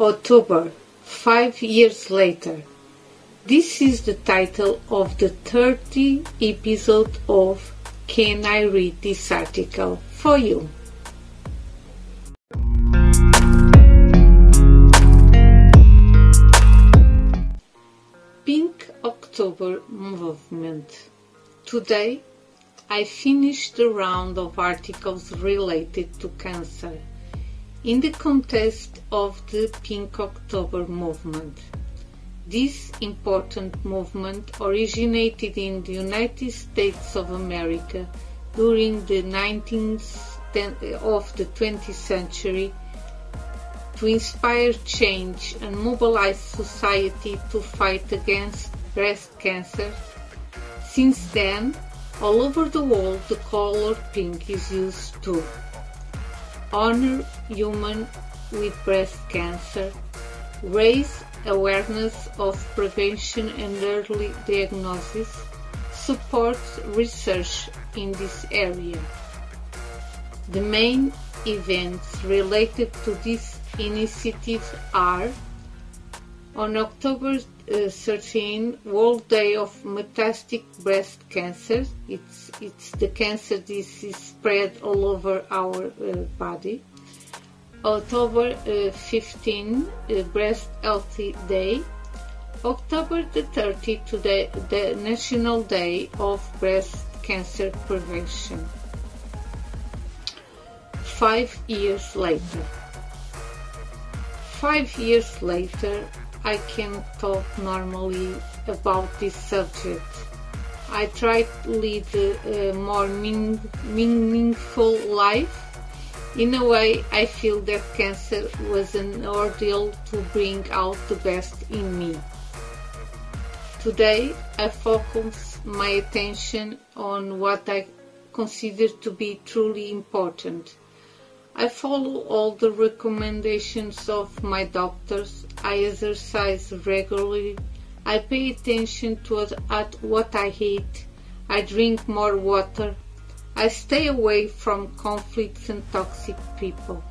October, five years later. This is the title of the 30th episode of Can I Read This Article for You? Pink October Movement. Today, I finished the round of articles related to cancer in the context of the Pink October movement. This important movement originated in the United States of America during the 19th of the 20th century to inspire change and mobilize society to fight against breast cancer. Since then, all over the world the color pink is used to honor women with breast cancer, raise awareness of prevention and early diagnosis, support research in this area. The main events related to this initiative are on October 13, World Day of Metastatic Breast Cancer. It's, it's the cancer disease spread all over our uh, body. October uh, 15, uh, Breast Healthy Day. October the 30, today, the National Day of Breast Cancer Prevention. Five years later. Five years later, I can talk normally about this subject. I try to lead a, more mean, meaningful life. In a way, I feel that cancer was an ordeal to bring out the best in me. Today, I focus my attention on what I consider to be truly important. I follow all the recommendations of my doctors. I exercise regularly. I pay attention to at what I eat. I drink more water. I stay away from conflicts and toxic people.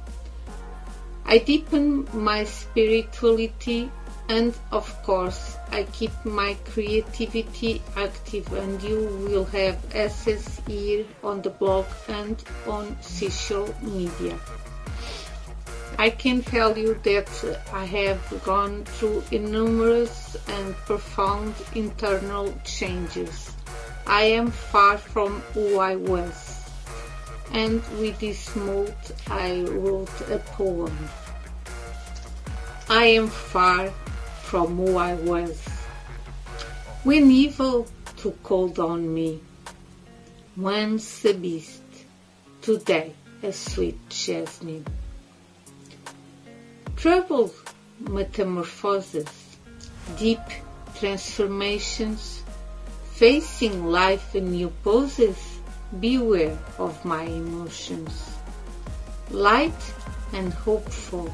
I deepen my spirituality and of course I keep my creativity active and you will have access here on the blog and on social media. I can tell you that I have gone through enormous and profound internal changes. I am far from who I was. And with this mood I wrote a poem. I am far from who I was. When evil took hold on me, once a beast, today a sweet jasmine. Troubled metamorphoses, deep transformations, facing life in new poses, beware of my emotions. Light and hopeful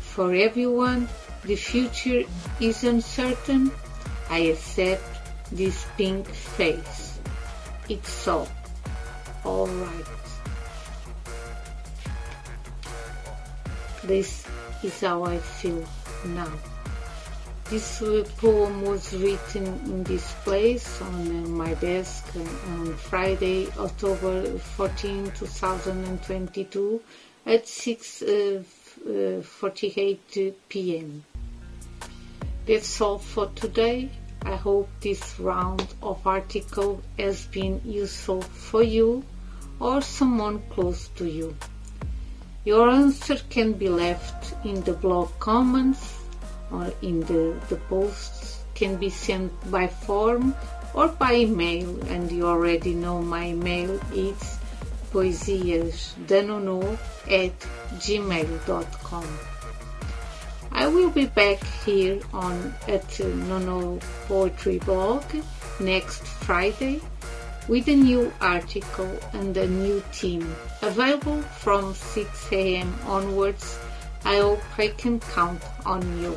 for everyone the future is uncertain. I accept this pink face. It's all alright. This is how I feel now. This poem was written in this place on uh, my desk on Friday, October 14, 2022 at 6 uh, uh, 48 p.m. That's all for today. I hope this round of article has been useful for you or someone close to you. Your answer can be left in the blog comments or in the, the posts can be sent by form or by email and you already know my email is poesiasdanono at gmail.com. I will be back here on at Nono Poetry Blog next Friday with a new article and a new theme available from 6 a.m. onwards. I hope I can count on you.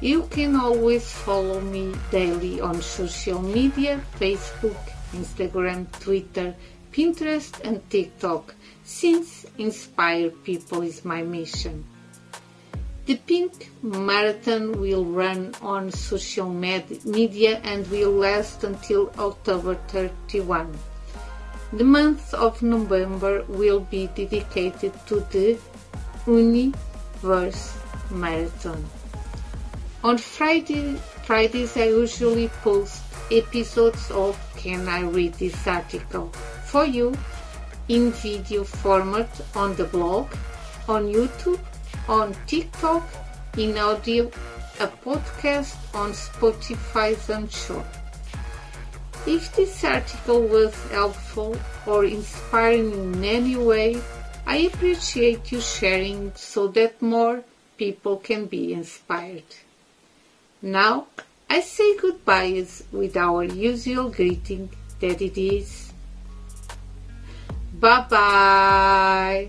You can always follow me daily on social media Facebook, Instagram, Twitter, Pinterest, and TikTok since inspire people is my mission. The Pink Marathon will run on social med- media and will last until October 31. The month of November will be dedicated to the Universe Marathon. On Friday, Fridays I usually post episodes of Can I Read This Article for you in video format on the blog, on YouTube on TikTok, in audio, a podcast on Spotify and sure. If this article was helpful or inspiring in any way, I appreciate you sharing so that more people can be inspired. Now, I say goodbyes with our usual greeting that it is bye bye.